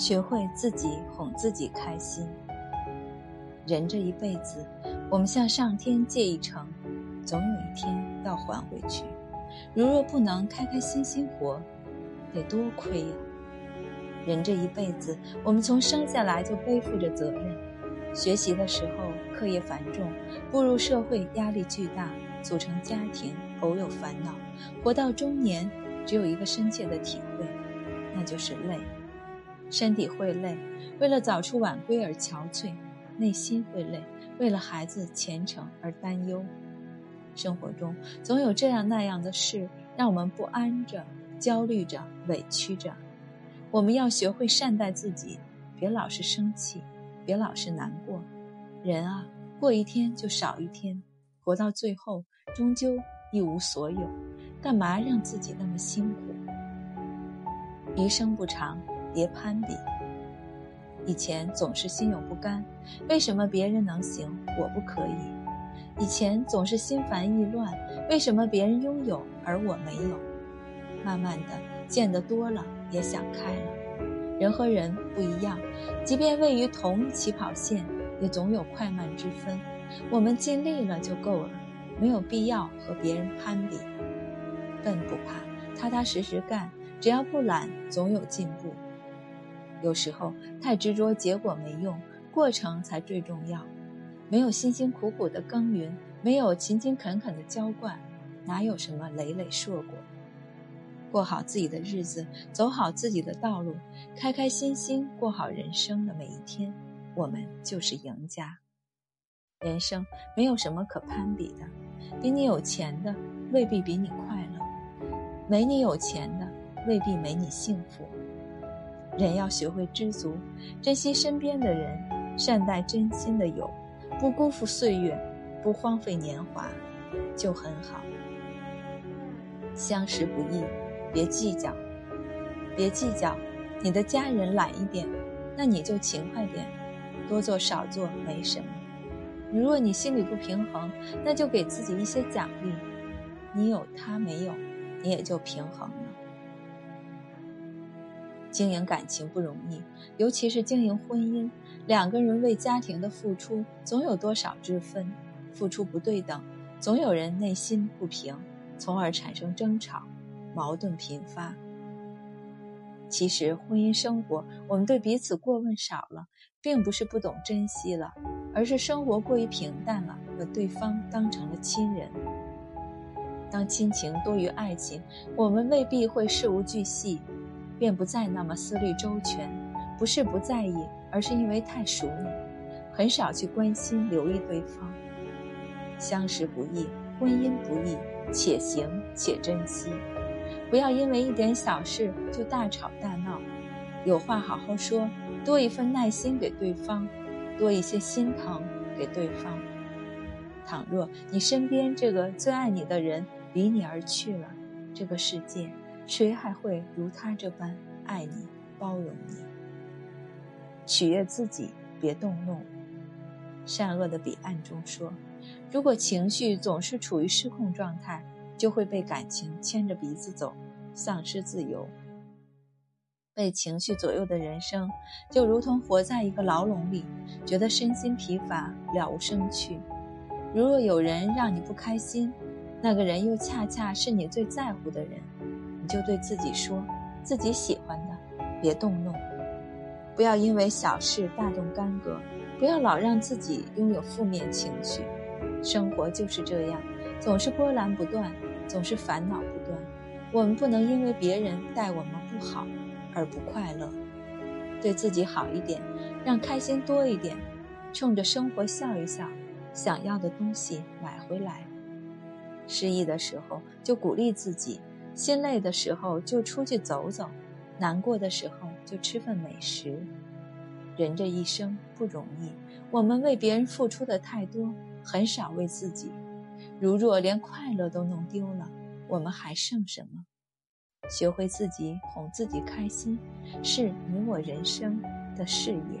学会自己哄自己开心。人这一辈子，我们向上天借一程，总有一天要还回去。如若不能开开心心活，得多亏呀！人这一辈子，我们从生下来就背负着责任。学习的时候课业繁重，步入社会压力巨大，组成家庭偶有烦恼。活到中年，只有一个深切的体会，那就是累。身体会累，为了早出晚归而憔悴；内心会累，为了孩子前程而担忧。生活中总有这样那样的事，让我们不安着、焦虑着、委屈着。我们要学会善待自己，别老是生气，别老是难过。人啊，过一天就少一天，活到最后终究一无所有，干嘛让自己那么辛苦？余生不长。别攀比。以前总是心有不甘，为什么别人能行，我不可以？以前总是心烦意乱，为什么别人拥有而我没有？慢慢的见得多了，也想开了。人和人不一样，即便位于同一起跑线，也总有快慢之分。我们尽力了就够了，没有必要和别人攀比。笨不怕，踏踏实实干，只要不懒，总有进步。有时候太执着，结果没用，过程才最重要。没有辛辛苦苦的耕耘，没有勤勤恳恳的浇灌，哪有什么累累硕果？过好自己的日子，走好自己的道路，开开心心过好人生的每一天，我们就是赢家。人生没有什么可攀比的，比你有钱的未必比你快乐，没你有钱的未必没你幸福。人要学会知足，珍惜身边的人，善待真心的友，不辜负岁月，不荒废年华，就很好。相识不易，别计较，别计较。你的家人懒一点，那你就勤快点，多做少做没什么。如若你心里不平衡，那就给自己一些奖励。你有他没有，你也就平衡了。经营感情不容易，尤其是经营婚姻，两个人为家庭的付出总有多少之分，付出不对等，总有人内心不平，从而产生争吵，矛盾频发。其实婚姻生活，我们对彼此过问少了，并不是不懂珍惜了，而是生活过于平淡了，把对方当成了亲人。当亲情多于爱情，我们未必会事无巨细。便不再那么思虑周全，不是不在意，而是因为太熟了，很少去关心留意对方。相识不易，婚姻不易，且行且珍惜，不要因为一点小事就大吵大闹，有话好好说，多一份耐心给对方，多一些心疼给对方。倘若你身边这个最爱你的人离你而去了，这个世界。谁还会如他这般爱你、包容你？取悦自己，别动怒。善恶的彼岸中说，如果情绪总是处于失控状态，就会被感情牵着鼻子走，丧失自由。被情绪左右的人生，就如同活在一个牢笼里，觉得身心疲乏，了无生趣。如若有人让你不开心，那个人又恰恰是你最在乎的人。就对自己说，自己喜欢的，别动怒，不要因为小事大动干戈，不要老让自己拥有负面情绪。生活就是这样，总是波澜不断，总是烦恼不断。我们不能因为别人待我们不好而不快乐，对自己好一点，让开心多一点，冲着生活笑一笑，想要的东西买回来。失意的时候就鼓励自己。心累的时候就出去走走，难过的时候就吃份美食。人这一生不容易，我们为别人付出的太多，很少为自己。如若连快乐都弄丢了，我们还剩什么？学会自己哄自己开心，是你我人生的事业。